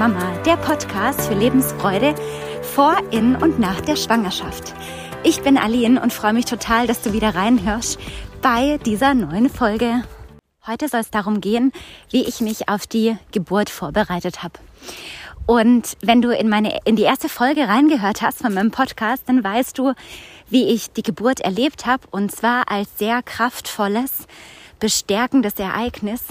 Mama, der Podcast für Lebensfreude vor, in und nach der Schwangerschaft. Ich bin Aline und freue mich total, dass du wieder reinhörst bei dieser neuen Folge. Heute soll es darum gehen, wie ich mich auf die Geburt vorbereitet habe. Und wenn du in meine in die erste Folge reingehört hast von meinem Podcast, dann weißt du, wie ich die Geburt erlebt habe und zwar als sehr kraftvolles, bestärkendes Ereignis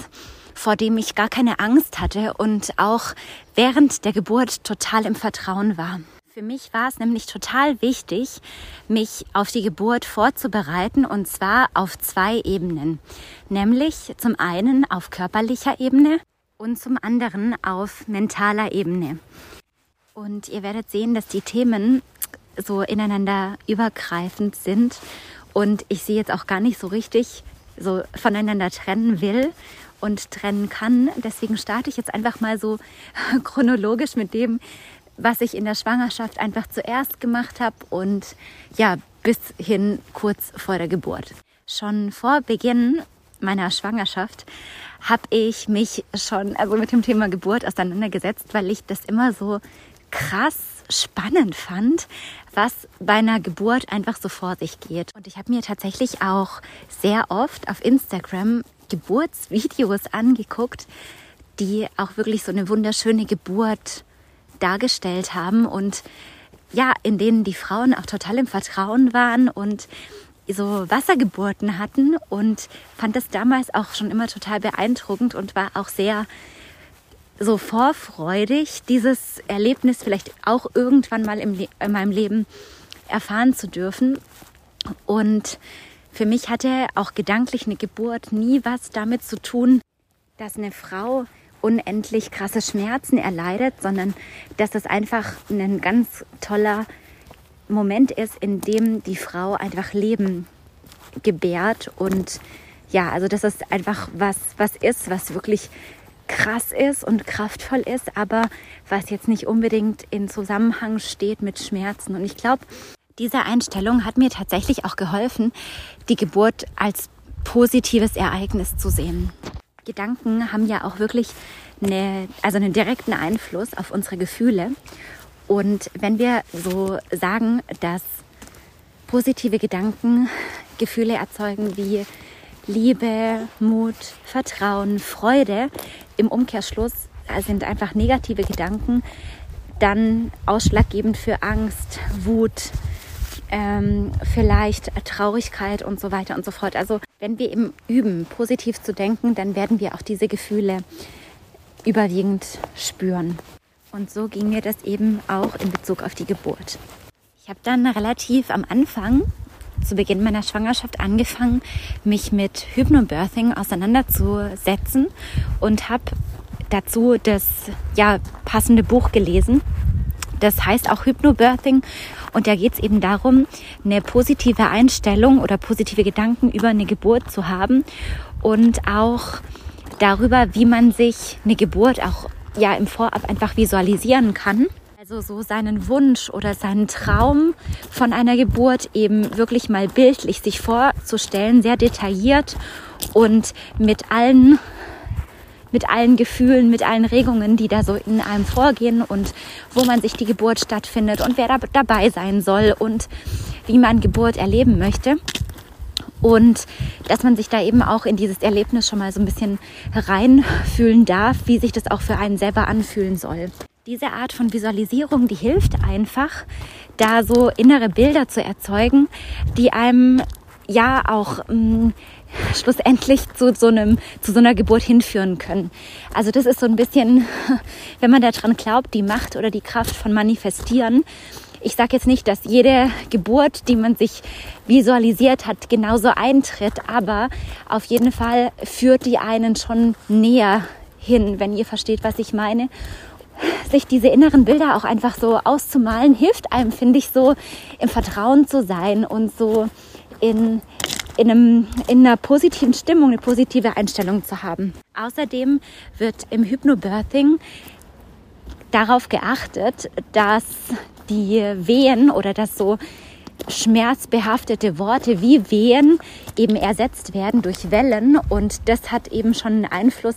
vor dem ich gar keine Angst hatte und auch während der Geburt total im Vertrauen war. Für mich war es nämlich total wichtig, mich auf die Geburt vorzubereiten und zwar auf zwei Ebenen. Nämlich zum einen auf körperlicher Ebene und zum anderen auf mentaler Ebene. Und ihr werdet sehen, dass die Themen so ineinander übergreifend sind und ich sie jetzt auch gar nicht so richtig so voneinander trennen will und trennen kann. Deswegen starte ich jetzt einfach mal so chronologisch mit dem, was ich in der Schwangerschaft einfach zuerst gemacht habe und ja, bis hin kurz vor der Geburt. Schon vor Beginn meiner Schwangerschaft habe ich mich schon also mit dem Thema Geburt auseinandergesetzt, weil ich das immer so krass spannend fand, was bei einer Geburt einfach so vor sich geht. Und ich habe mir tatsächlich auch sehr oft auf Instagram Geburtsvideos angeguckt, die auch wirklich so eine wunderschöne Geburt dargestellt haben und ja, in denen die Frauen auch total im Vertrauen waren und so Wassergeburten hatten und fand das damals auch schon immer total beeindruckend und war auch sehr so vorfreudig, dieses Erlebnis vielleicht auch irgendwann mal im in meinem Leben erfahren zu dürfen. Und für mich hatte auch gedanklich eine Geburt nie was damit zu tun, dass eine Frau unendlich krasse Schmerzen erleidet, sondern dass das einfach ein ganz toller Moment ist, in dem die Frau einfach Leben gebärt und ja, also dass es einfach was, was ist, was wirklich krass ist und kraftvoll ist, aber was jetzt nicht unbedingt in Zusammenhang steht mit Schmerzen. Und ich glaube, diese Einstellung hat mir tatsächlich auch geholfen, die Geburt als positives Ereignis zu sehen. Gedanken haben ja auch wirklich eine, also einen direkten Einfluss auf unsere Gefühle. Und wenn wir so sagen, dass positive Gedanken Gefühle erzeugen wie Liebe, Mut, Vertrauen, Freude, im Umkehrschluss sind einfach negative Gedanken dann ausschlaggebend für Angst, Wut, ähm, vielleicht Traurigkeit und so weiter und so fort. Also wenn wir eben üben, positiv zu denken, dann werden wir auch diese Gefühle überwiegend spüren. Und so ging mir das eben auch in Bezug auf die Geburt. Ich habe dann relativ am Anfang, zu Beginn meiner Schwangerschaft, angefangen, mich mit Hypnobirthing auseinanderzusetzen und habe dazu das ja, passende Buch gelesen. Das heißt auch Hypnobirthing und da geht es eben darum, eine positive Einstellung oder positive Gedanken über eine Geburt zu haben und auch darüber, wie man sich eine Geburt auch ja im Vorab einfach visualisieren kann. Also so seinen Wunsch oder seinen Traum von einer Geburt eben wirklich mal bildlich sich vorzustellen, sehr detailliert und mit allen mit allen Gefühlen, mit allen Regungen, die da so in einem vorgehen und wo man sich die Geburt stattfindet und wer da dabei sein soll und wie man Geburt erleben möchte. Und dass man sich da eben auch in dieses Erlebnis schon mal so ein bisschen reinfühlen darf, wie sich das auch für einen selber anfühlen soll. Diese Art von Visualisierung, die hilft einfach, da so innere Bilder zu erzeugen, die einem ja auch mh, mm, schlussendlich zu so einem zu so einer Geburt hinführen können. Also das ist so ein bisschen, wenn man daran glaubt, die Macht oder die Kraft von manifestieren. Ich sage jetzt nicht, dass jede Geburt, die man sich visualisiert hat, genauso eintritt, aber auf jeden Fall führt die einen schon näher hin, wenn ihr versteht, was ich meine sich diese inneren Bilder auch einfach so auszumalen, hilft einem, finde ich, so im Vertrauen zu sein und so in, in, einem, in einer positiven Stimmung, eine positive Einstellung zu haben. Außerdem wird im Hypnobirthing darauf geachtet, dass die Wehen oder dass so schmerzbehaftete Worte wie Wehen eben ersetzt werden durch Wellen und das hat eben schon einen Einfluss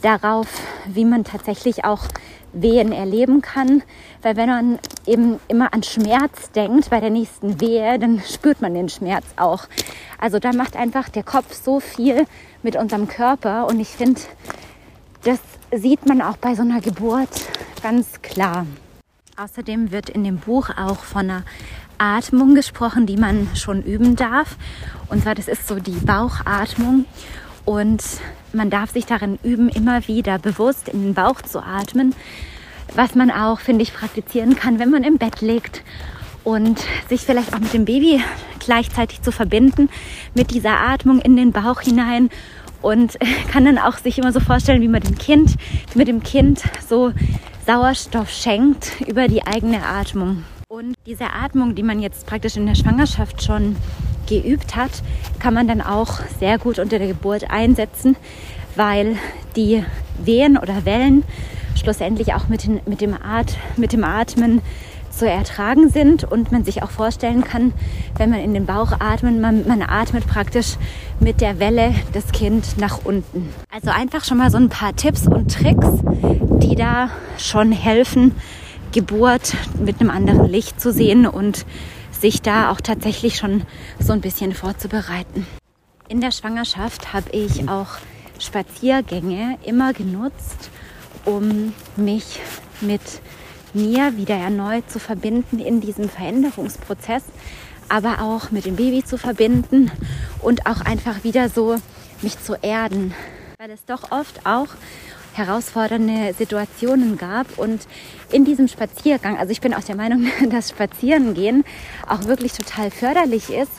darauf, wie man tatsächlich auch Wehen erleben kann. Weil wenn man eben immer an Schmerz denkt bei der nächsten Wehe, dann spürt man den Schmerz auch. Also da macht einfach der Kopf so viel mit unserem Körper. Und ich finde, das sieht man auch bei so einer Geburt ganz klar. Außerdem wird in dem Buch auch von einer Atmung gesprochen, die man schon üben darf. Und zwar, das ist so die Bauchatmung. Und man darf sich darin üben, immer wieder bewusst in den Bauch zu atmen, was man auch, finde ich, praktizieren kann, wenn man im Bett liegt und sich vielleicht auch mit dem Baby gleichzeitig zu verbinden, mit dieser Atmung in den Bauch hinein und kann dann auch sich immer so vorstellen, wie man dem Kind, mit dem Kind so Sauerstoff schenkt über die eigene Atmung. Und diese Atmung, die man jetzt praktisch in der Schwangerschaft schon geübt hat, kann man dann auch sehr gut unter der Geburt einsetzen, weil die Wehen oder Wellen schlussendlich auch mit, den, mit, dem, At, mit dem Atmen zu ertragen sind und man sich auch vorstellen kann, wenn man in den Bauch atmet, man, man atmet praktisch mit der Welle das Kind nach unten. Also einfach schon mal so ein paar Tipps und Tricks, die da schon helfen, Geburt mit einem anderen Licht zu sehen und sich da auch tatsächlich schon so ein bisschen vorzubereiten. In der Schwangerschaft habe ich auch Spaziergänge immer genutzt, um mich mit mir wieder erneut zu verbinden in diesem Veränderungsprozess, aber auch mit dem Baby zu verbinden und auch einfach wieder so mich zu erden, weil es doch oft auch herausfordernde Situationen gab und in diesem Spaziergang, also ich bin auch der Meinung, dass Spazierengehen auch wirklich total förderlich ist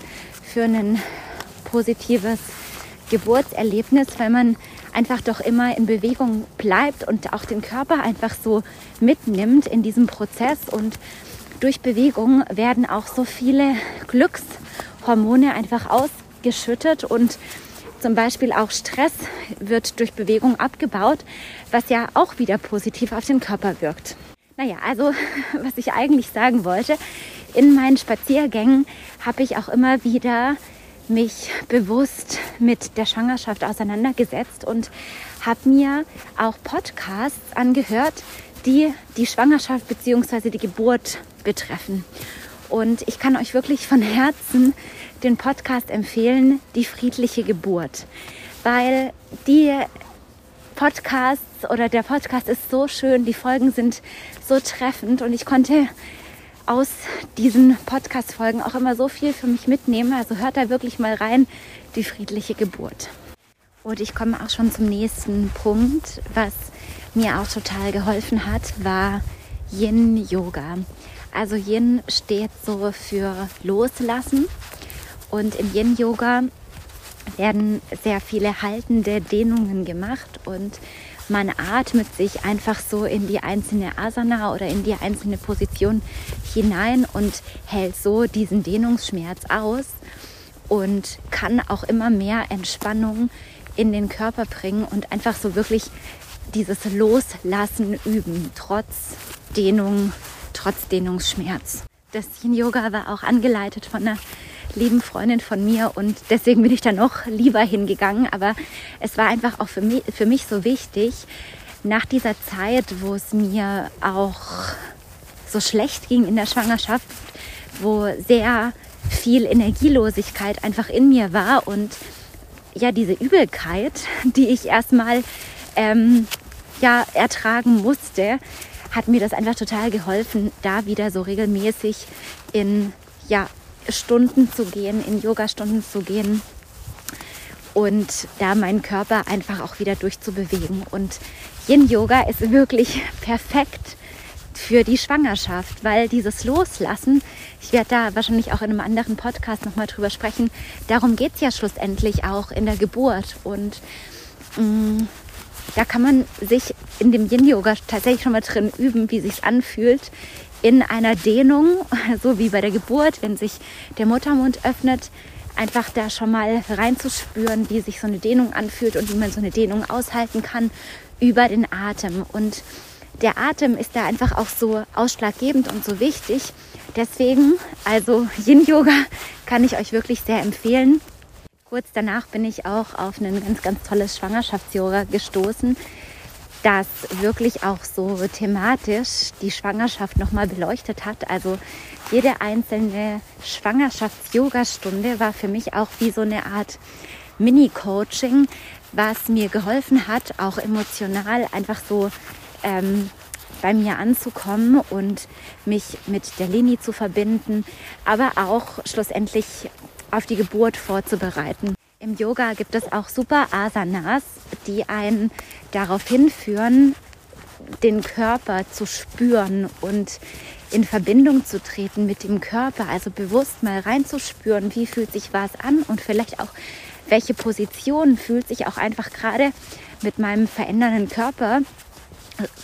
für ein positives Geburtserlebnis, weil man einfach doch immer in Bewegung bleibt und auch den Körper einfach so mitnimmt in diesem Prozess. Und durch Bewegung werden auch so viele Glückshormone einfach ausgeschüttet und zum Beispiel auch Stress wird durch Bewegung abgebaut, was ja auch wieder positiv auf den Körper wirkt. Naja, also was ich eigentlich sagen wollte, in meinen Spaziergängen habe ich auch immer wieder mich bewusst mit der Schwangerschaft auseinandergesetzt und habe mir auch Podcasts angehört, die die Schwangerschaft bzw. die Geburt betreffen. Und ich kann euch wirklich von Herzen den Podcast empfehlen, Die friedliche Geburt, weil die Podcasts oder der Podcast ist so schön, die Folgen sind so treffend und ich konnte aus diesen Podcast-Folgen auch immer so viel für mich mitnehmen. Also hört da wirklich mal rein, die friedliche Geburt. Und ich komme auch schon zum nächsten Punkt, was mir auch total geholfen hat, war Yin Yoga. Also Yin steht so für Loslassen. Und im Yin Yoga werden sehr viele haltende Dehnungen gemacht. Und man atmet sich einfach so in die einzelne Asana oder in die einzelne Position hinein und hält so diesen Dehnungsschmerz aus und kann auch immer mehr Entspannung in den Körper bringen und einfach so wirklich dieses Loslassen üben, trotz Dehnung, trotz Dehnungsschmerz. Das Yin Yoga war auch angeleitet von einer lieben Freundin von mir und deswegen bin ich da noch lieber hingegangen. Aber es war einfach auch für mich, für mich so wichtig, nach dieser Zeit, wo es mir auch so schlecht ging in der Schwangerschaft, wo sehr viel Energielosigkeit einfach in mir war und ja, diese Übelkeit, die ich erstmal ähm, ja, ertragen musste, hat mir das einfach total geholfen, da wieder so regelmäßig in ja, Stunden zu gehen, in Yoga-Stunden zu gehen und da meinen Körper einfach auch wieder durchzubewegen. Und Yin Yoga ist wirklich perfekt für die Schwangerschaft, weil dieses Loslassen, ich werde da wahrscheinlich auch in einem anderen Podcast nochmal drüber sprechen, darum geht es ja schlussendlich auch in der Geburt. Und mh, mm, da kann man sich in dem Yin-Yoga tatsächlich schon mal drin üben, wie sich anfühlt, in einer Dehnung, so wie bei der Geburt, wenn sich der Muttermund öffnet, einfach da schon mal reinzuspüren, wie sich so eine Dehnung anfühlt und wie man so eine Dehnung aushalten kann über den Atem. Und der Atem ist da einfach auch so ausschlaggebend und so wichtig. Deswegen, also Yin Yoga kann ich euch wirklich sehr empfehlen. Kurz danach bin ich auch auf ein ganz, ganz tolles Schwangerschafts-Yoga gestoßen, das wirklich auch so thematisch die Schwangerschaft nochmal beleuchtet hat. Also jede einzelne Schwangerschafts-Yoga-Stunde war für mich auch wie so eine Art Mini-Coaching, was mir geholfen hat, auch emotional einfach so ähm, bei mir anzukommen und mich mit der Leni zu verbinden, aber auch schlussendlich auf die Geburt vorzubereiten. Im Yoga gibt es auch super Asanas, die einen darauf hinführen, den Körper zu spüren und in Verbindung zu treten mit dem Körper, also bewusst mal reinzuspüren, wie fühlt sich was an und vielleicht auch welche Position fühlt sich auch einfach gerade mit meinem verändernden Körper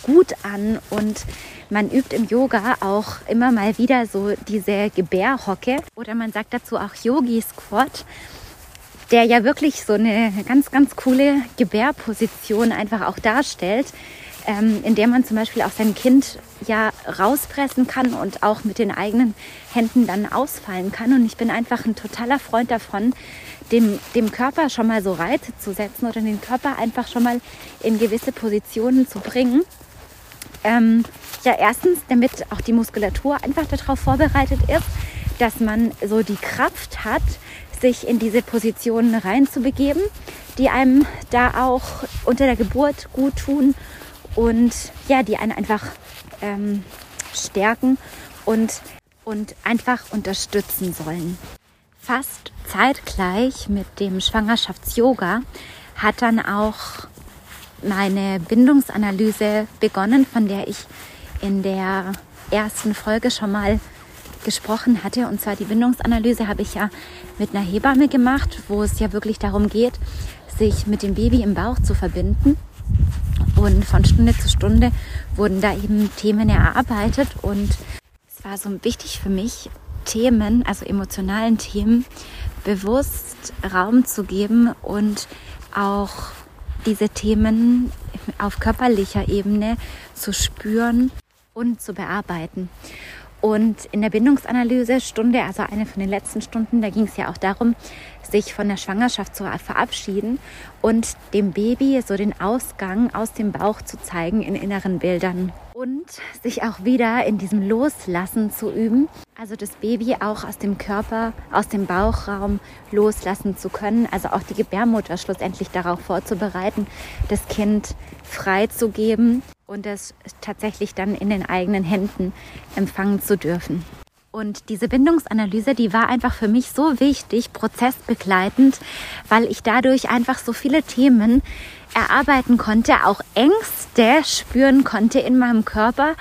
gut an und man übt im Yoga auch immer mal wieder so diese Gebärhocke oder man sagt dazu auch Yogi Squat, der ja wirklich so eine ganz, ganz coole Gebärposition einfach auch darstellt, ähm, in der man zum Beispiel auch sein Kind ja rauspressen kann und auch mit den eigenen Händen dann ausfallen kann. Und ich bin einfach ein totaler Freund davon, dem, dem Körper schon mal so Reize zu setzen oder den Körper einfach schon mal in gewisse Positionen zu bringen. Ähm, ja, erstens, damit auch die Muskulatur einfach darauf vorbereitet ist, dass man so die Kraft hat, sich in diese Positionen reinzubegeben, die einem da auch unter der Geburt gut tun und ja, die einen einfach ähm, stärken und, und einfach unterstützen sollen. Fast zeitgleich mit dem Schwangerschafts-Yoga hat dann auch meine Bindungsanalyse begonnen, von der ich in der ersten Folge schon mal gesprochen hatte. Und zwar die Bindungsanalyse habe ich ja mit einer Hebamme gemacht, wo es ja wirklich darum geht, sich mit dem Baby im Bauch zu verbinden. Und von Stunde zu Stunde wurden da eben Themen erarbeitet. Und es war so wichtig für mich, Themen, also emotionalen Themen, bewusst Raum zu geben und auch diese Themen auf körperlicher Ebene zu spüren und zu bearbeiten. Und in der Bindungsanalyse Stunde, also eine von den letzten Stunden, da ging es ja auch darum, sich von der Schwangerschaft zu verabschieden und dem Baby so den Ausgang aus dem Bauch zu zeigen in inneren Bildern und sich auch wieder in diesem Loslassen zu üben. Also das Baby auch aus dem Körper, aus dem Bauchraum loslassen zu können. Also auch die Gebärmutter schlussendlich darauf vorzubereiten, das Kind freizugeben und es tatsächlich dann in den eigenen Händen empfangen zu dürfen. Und diese Bindungsanalyse, die war einfach für mich so wichtig, prozessbegleitend, weil ich dadurch einfach so viele Themen erarbeiten konnte, auch Ängste spüren konnte in meinem Körper,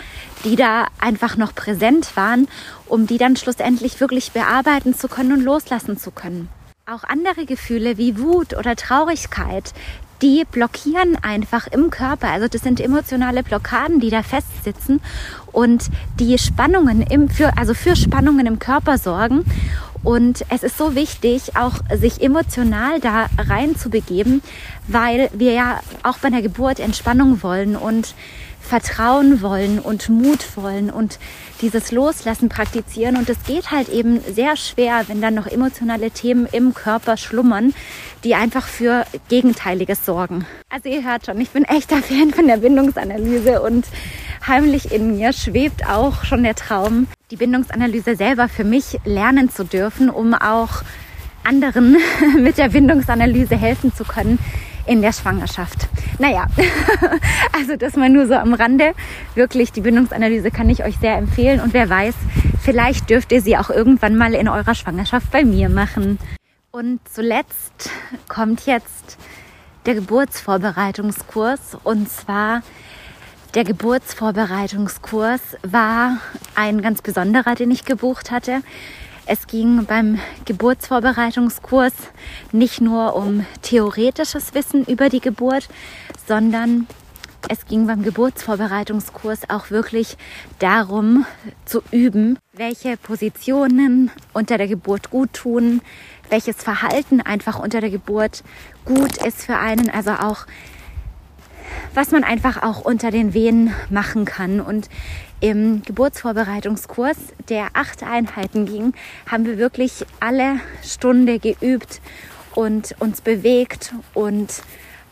die da einfach noch präsent waren, um die dann schlussendlich wirklich bearbeiten zu können und loslassen zu können. Auch andere Gefühle wie Wut oder Traurigkeit, die blockieren einfach im Körper. Also das sind emotionale Blockaden, die da festsitzen und die Spannungen im, für, also für Spannungen im Körper sorgen. Und es ist so wichtig, auch sich emotional da rein zu begeben, weil wir ja auch bei der Geburt Entspannung wollen und Vertrauen wollen und Mut wollen und dieses Loslassen praktizieren. Und es geht halt eben sehr schwer, wenn dann noch emotionale Themen im Körper schlummern, die einfach für Gegenteiliges sorgen. Also ihr hört schon, ich bin echter Fan von der Bindungsanalyse und heimlich in mir schwebt auch schon der Traum, die Bindungsanalyse selber für mich lernen zu dürfen, um auch anderen mit der Bindungsanalyse helfen zu können, in der Schwangerschaft. Naja, also das mal nur so am Rande. Wirklich, die Bindungsanalyse kann ich euch sehr empfehlen und wer weiß, vielleicht dürft ihr sie auch irgendwann mal in eurer Schwangerschaft bei mir machen. Und zuletzt kommt jetzt der Geburtsvorbereitungskurs und zwar der Geburtsvorbereitungskurs war ein ganz besonderer, den ich gebucht hatte. Es ging beim Geburtsvorbereitungskurs nicht nur um theoretisches Wissen über die Geburt, sondern es ging beim Geburtsvorbereitungskurs auch wirklich darum zu üben, welche Positionen unter der Geburt gut tun, welches Verhalten einfach unter der Geburt gut ist für einen, also auch was man einfach auch unter den Wehen machen kann. Und im Geburtsvorbereitungskurs, der acht Einheiten ging, haben wir wirklich alle Stunde geübt und uns bewegt und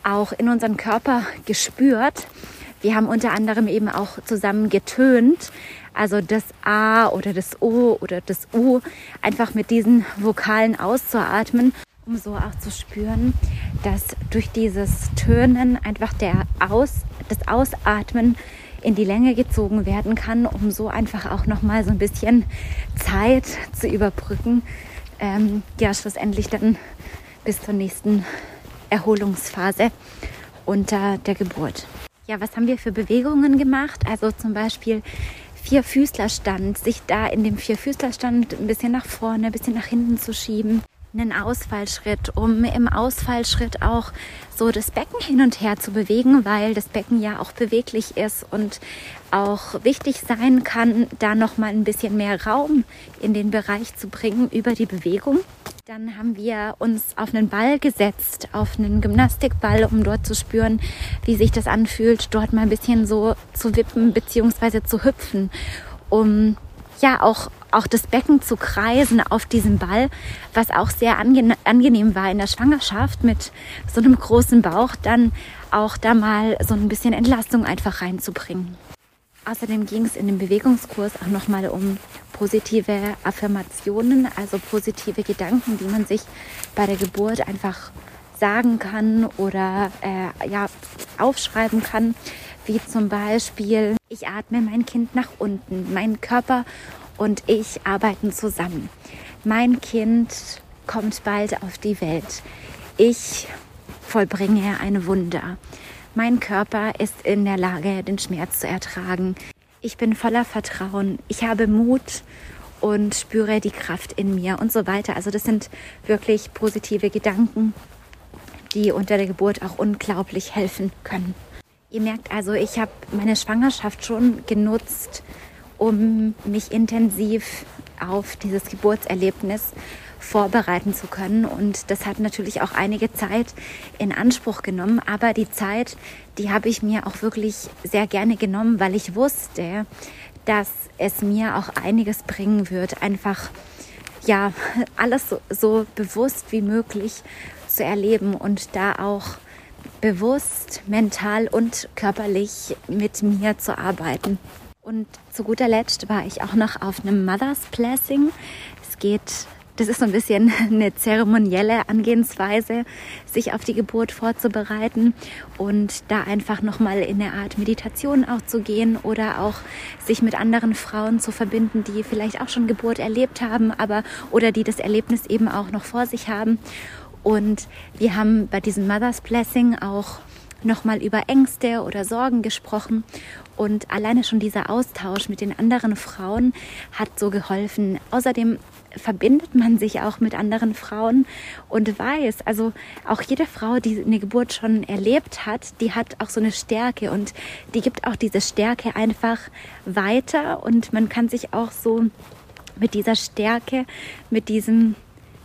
auch in unseren Körper gespürt, Wir haben unter anderem eben auch zusammen getönt, also das A oder das O oder das U, einfach mit diesen Vokalen auszuatmen, um so auch zu spüren, dass durch dieses Tönen einfach der Aus, das Ausatmen in die Länge gezogen werden kann, um so einfach auch nochmal so ein bisschen Zeit zu überbrücken. Ähm, ja, schlussendlich dann bis zur nächsten Erholungsphase unter der Geburt. Ja, was haben wir für Bewegungen gemacht? Also zum Beispiel Vierfüßlerstand, sich da in dem Vierfüßlerstand ein bisschen nach vorne, ein bisschen nach hinten zu schieben einen Ausfallschritt, um im Ausfallschritt auch so das Becken hin und her zu bewegen, weil das Becken ja auch beweglich ist und auch wichtig sein kann, da noch mal ein bisschen mehr Raum in den Bereich zu bringen über die Bewegung. Dann haben wir uns auf einen Ball gesetzt, auf einen Gymnastikball, um dort zu spüren, wie sich das anfühlt, dort mal ein bisschen so zu wippen bzw. zu hüpfen, um ja auch auch das Becken zu kreisen auf diesem Ball, was auch sehr angenehm war in der Schwangerschaft mit so einem großen Bauch, dann auch da mal so ein bisschen Entlastung einfach reinzubringen. Außerdem ging es in dem Bewegungskurs auch nochmal um positive Affirmationen, also positive Gedanken, die man sich bei der Geburt einfach sagen kann oder äh, ja, aufschreiben kann, wie zum Beispiel, ich atme mein Kind nach unten, mein Körper und ich arbeiten zusammen. Mein Kind kommt bald auf die Welt. Ich vollbringe ein Wunder. Mein Körper ist in der Lage, den Schmerz zu ertragen. Ich bin voller Vertrauen. Ich habe Mut und spüre die Kraft in mir und so weiter. Also das sind wirklich positive Gedanken, die unter der Geburt auch unglaublich helfen können. Ihr merkt also, ich habe meine Schwangerschaft schon genutzt, um mich intensiv auf dieses Geburtserlebnis vorbereiten zu können. Und das hat natürlich auch einige Zeit in Anspruch genommen. Aber die Zeit, die habe ich mir auch wirklich sehr gerne genommen, weil ich wusste, dass es mir auch einiges bringen wird. Einfach, ja, alles so, so bewusst wie möglich zu erleben und da auch bewusst, mental und körperlich mit mir zu arbeiten. Und zu guter Letzt war ich auch noch auf einem Mother's Blessing. Es geht, das ist so ein bisschen eine zeremonielle Angehensweise, sich auf die Geburt vorzubereiten und da einfach nochmal in eine Art Meditation auch zu gehen oder auch sich mit anderen Frauen zu verbinden, die vielleicht auch schon Geburt erlebt haben, aber oder die das Erlebnis eben auch noch vor sich haben. Und wir haben bei diesem Mother's Blessing auch nochmal über Ängste oder Sorgen gesprochen. Und alleine schon dieser Austausch mit den anderen Frauen hat so geholfen. Außerdem verbindet man sich auch mit anderen Frauen und weiß, also auch jede Frau, die eine Geburt schon erlebt hat, die hat auch so eine Stärke und die gibt auch diese Stärke einfach weiter und man kann sich auch so mit dieser Stärke, mit diesem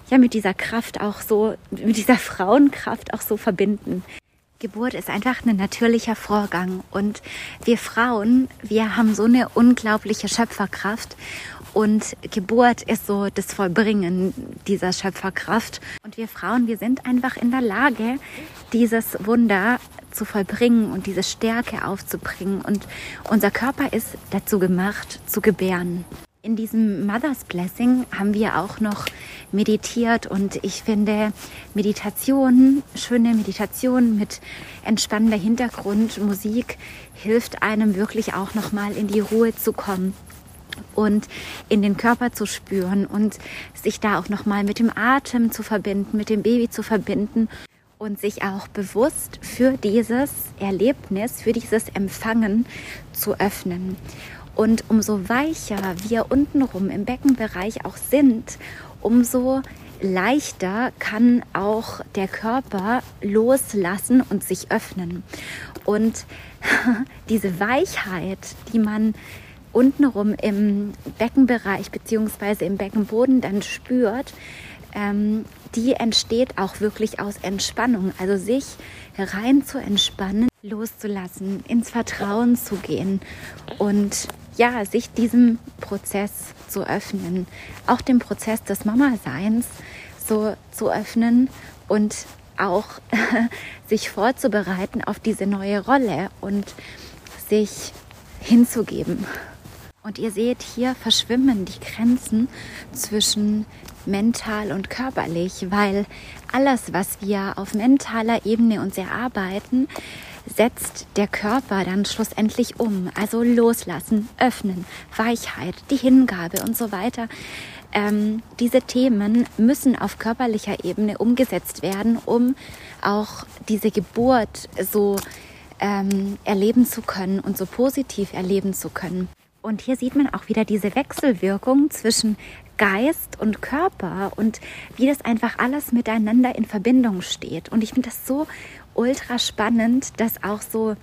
ja, mit dieser Kraft auch so, mit dieser Frauenkraft auch so verbinden. Geburt ist einfach ein natürlicher Vorgang. Und wir Frauen, wir haben so eine unglaubliche Schöpferkraft. Und Geburt ist so das Vollbringen dieser Schöpferkraft. Und wir Frauen, wir sind einfach in der Lage, dieses Wunder zu vollbringen und diese Stärke aufzubringen. Und unser Körper ist dazu gemacht, zu gebären. In diesem Mother's Blessing haben wir auch noch meditiert und ich finde Meditation, schöne Meditation mit entspannender Hintergrundmusik hilft einem wirklich auch noch mal in die Ruhe zu kommen und in den Körper zu spüren und sich da auch noch mal mit dem Atem zu verbinden, mit dem Baby zu verbinden und sich auch bewusst für dieses Erlebnis, für dieses Empfangen zu öffnen. Und umso weicher wir untenrum im Beckenbereich auch sind, umso leichter kann auch der Körper loslassen und sich öffnen. Und diese Weichheit, die man untenrum im Beckenbereich bzw. im Beckenboden dann spürt, ähm, die entsteht auch wirklich aus Entspannung. Also sich rein zu entspannen, loszulassen, ins Vertrauen zu gehen und ja, sich diesem Prozess zu öffnen, auch dem Prozess des Mama-Seins so zu öffnen und auch sich vorzubereiten auf diese neue Rolle und sich hinzugeben. Und ihr seht, hier verschwimmen die Grenzen zwischen mental und körperlich, weil alles, was wir auf mentaler Ebene uns erarbeiten, setzt der Körper dann schlussendlich um. Also loslassen, öffnen, Weichheit, die Hingabe und so weiter. Ähm, diese Themen müssen auf körperlicher Ebene umgesetzt werden, um auch diese Geburt so ähm, erleben zu können und so positiv erleben zu können. Und hier sieht man auch wieder diese Wechselwirkung zwischen Geist und Körper und wie das einfach alles miteinander in Verbindung steht. Und ich finde das so ultra spannend, das auch so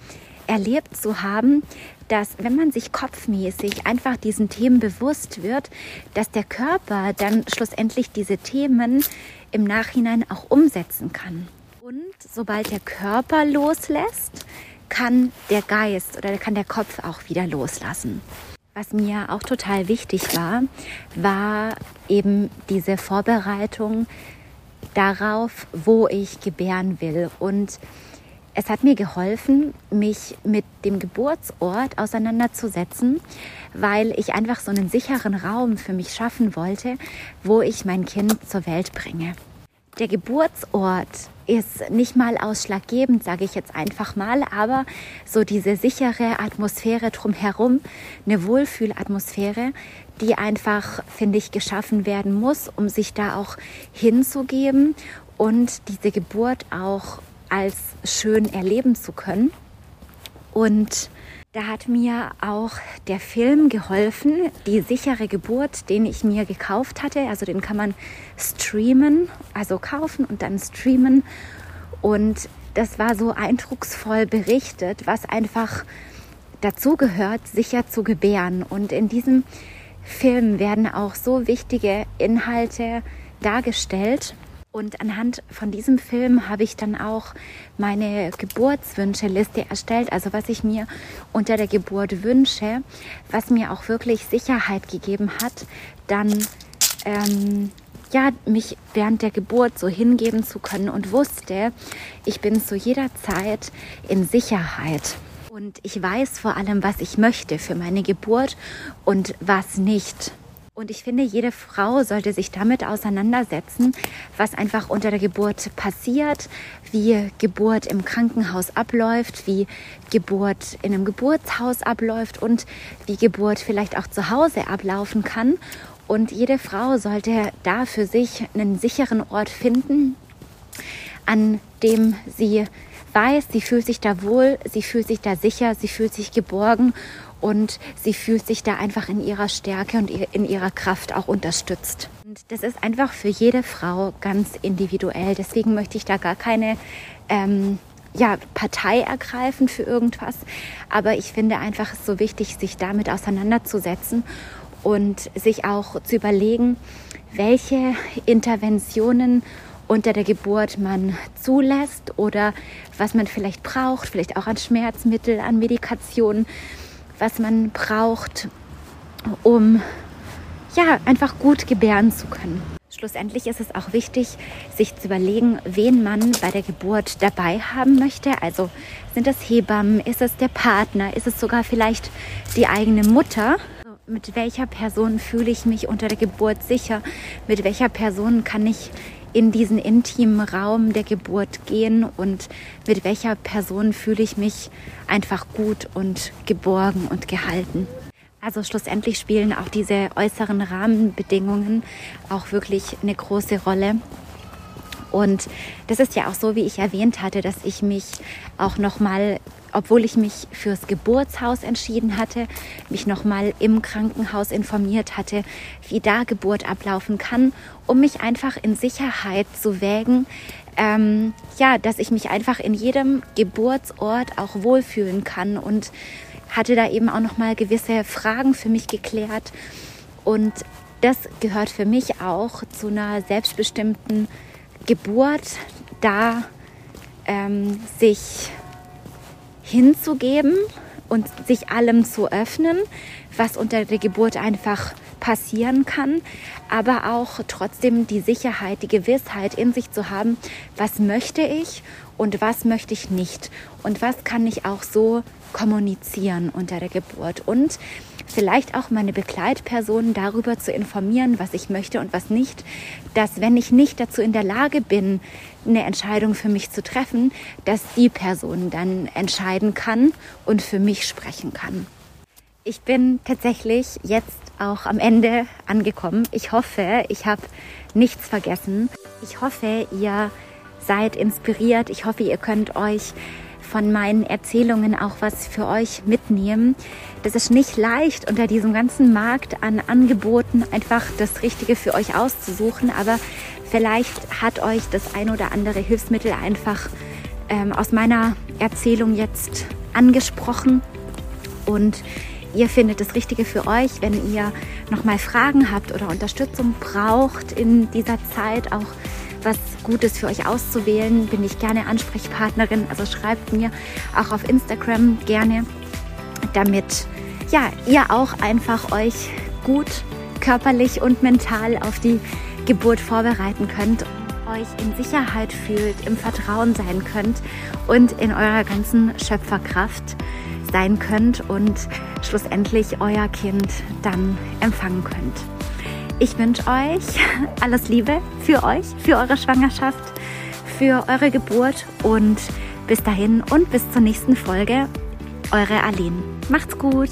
erlebt zu haben, dass wenn man sich kopfmäßig einfach diesen Themen bewusst wird, dass der Körper dann schlussendlich diese Themen im Nachhinein auch umsetzen kann. Und sobald der Körper loslässt, kann der Geist oder kann der Kopf auch wieder loslassen. Was mir auch total wichtig war, war eben diese Vorbereitung darauf, wo ich gebären will. Und es hat mir geholfen, mich mit dem Geburtsort auseinanderzusetzen, weil ich einfach so einen sicheren Raum für mich schaffen wollte, wo ich mein Kind zur Welt bringe. Der Geburtsort ist nicht mal ausschlaggebend, sage ich jetzt einfach mal, aber so diese sichere Atmosphäre drumherum, eine Wohlfühlatmosphäre, die einfach, finde ich, geschaffen werden muss, um sich da auch hinzugeben und diese Geburt auch als schön erleben zu können. Und da hat mir auch der Film geholfen, die sichere Geburt, den ich mir gekauft hatte. Also den kann man streamen, also kaufen und dann streamen. Und das war so eindrucksvoll berichtet, was einfach dazu gehört, sicher zu gebären. Und in diesem Film werden auch so wichtige Inhalte dargestellt. Und anhand von diesem Film habe ich dann auch meine Geburtswünscheliste erstellt, also was ich mir unter der Geburt wünsche, was mir auch wirklich Sicherheit gegeben hat, dann ähm, ja, mich während der Geburt so hingeben zu können und wusste, ich bin zu jeder Zeit in Sicherheit. Und ich weiß vor allem, was ich möchte für meine Geburt und was nicht. Und ich finde, jede Frau sollte sich damit auseinandersetzen, was einfach unter der Geburt passiert, wie Geburt im Krankenhaus abläuft, wie Geburt in einem Geburtshaus abläuft und wie Geburt vielleicht auch zu Hause ablaufen kann. Und jede Frau sollte da für sich einen sicheren Ort finden, an dem sie weiß, sie fühlt sich da wohl, sie fühlt sich da sicher, sie fühlt sich geborgen und sie fühlt sich da einfach in ihrer Stärke und in ihrer Kraft auch unterstützt. Und das ist einfach für jede Frau ganz individuell. Deswegen möchte ich da gar keine ähm, ja, Partei ergreifen für irgendwas. Aber ich finde einfach so wichtig, sich damit auseinanderzusetzen und sich auch zu überlegen, welche Interventionen unter der Geburt man zulässt oder was man vielleicht braucht, vielleicht auch an Schmerzmittel, an Medikationen was man braucht, um ja, einfach gut gebären zu können. Schlussendlich ist es auch wichtig, sich zu überlegen, wen man bei der Geburt dabei haben möchte. Also sind das Hebammen, ist es der Partner, ist es sogar vielleicht die eigene Mutter? Mit welcher Person fühle ich mich unter der Geburt sicher? Mit welcher Person kann ich in diesen intimen Raum der Geburt gehen und mit welcher Person fühle ich mich einfach gut und geborgen und gehalten. Also schlussendlich spielen auch diese äußeren Rahmenbedingungen auch wirklich eine große Rolle. Und das ist ja auch so, wie ich erwähnt hatte, dass ich mich auch noch mal, obwohl ich mich fürs Geburtshaus entschieden hatte, mich noch mal im Krankenhaus informiert hatte, wie da Geburt ablaufen kann, um mich einfach in Sicherheit zu wägen, ähm, ja, dass ich mich einfach in jedem Geburtsort auch wohlfühlen kann und hatte da eben auch noch mal gewisse Fragen für mich geklärt. Und das gehört für mich auch zu einer selbstbestimmten Geburt da ähm, sich hinzugeben und sich allem zu öffnen, was unter der Geburt einfach passieren kann, aber auch trotzdem die Sicherheit, die Gewissheit in sich zu haben, was möchte ich und was möchte ich nicht und was kann ich auch so kommunizieren unter der Geburt und vielleicht auch meine Begleitpersonen darüber zu informieren, was ich möchte und was nicht, dass wenn ich nicht dazu in der Lage bin, eine Entscheidung für mich zu treffen, dass die Person dann entscheiden kann und für mich sprechen kann. Ich bin tatsächlich jetzt auch am Ende angekommen. Ich hoffe, ich habe nichts vergessen. Ich hoffe, ihr seid inspiriert. Ich hoffe, ihr könnt euch von meinen Erzählungen auch was für euch mitnehmen. Das ist nicht leicht unter diesem ganzen Markt an Angeboten einfach das Richtige für euch auszusuchen, aber vielleicht hat euch das ein oder andere Hilfsmittel einfach ähm, aus meiner Erzählung jetzt angesprochen und ihr findet das Richtige für euch, wenn ihr nochmal Fragen habt oder Unterstützung braucht in dieser Zeit, auch was Gutes für euch auszuwählen, bin ich gerne Ansprechpartnerin. Also schreibt mir auch auf Instagram gerne, damit ja, ihr auch einfach euch gut körperlich und mental auf die Geburt vorbereiten könnt, euch in Sicherheit fühlt, im Vertrauen sein könnt und in eurer ganzen Schöpferkraft sein könnt und schlussendlich euer Kind dann empfangen könnt. Ich wünsche euch alles Liebe für euch, für eure Schwangerschaft, für eure Geburt und bis dahin und bis zur nächsten Folge. Eure Aline. Macht's gut.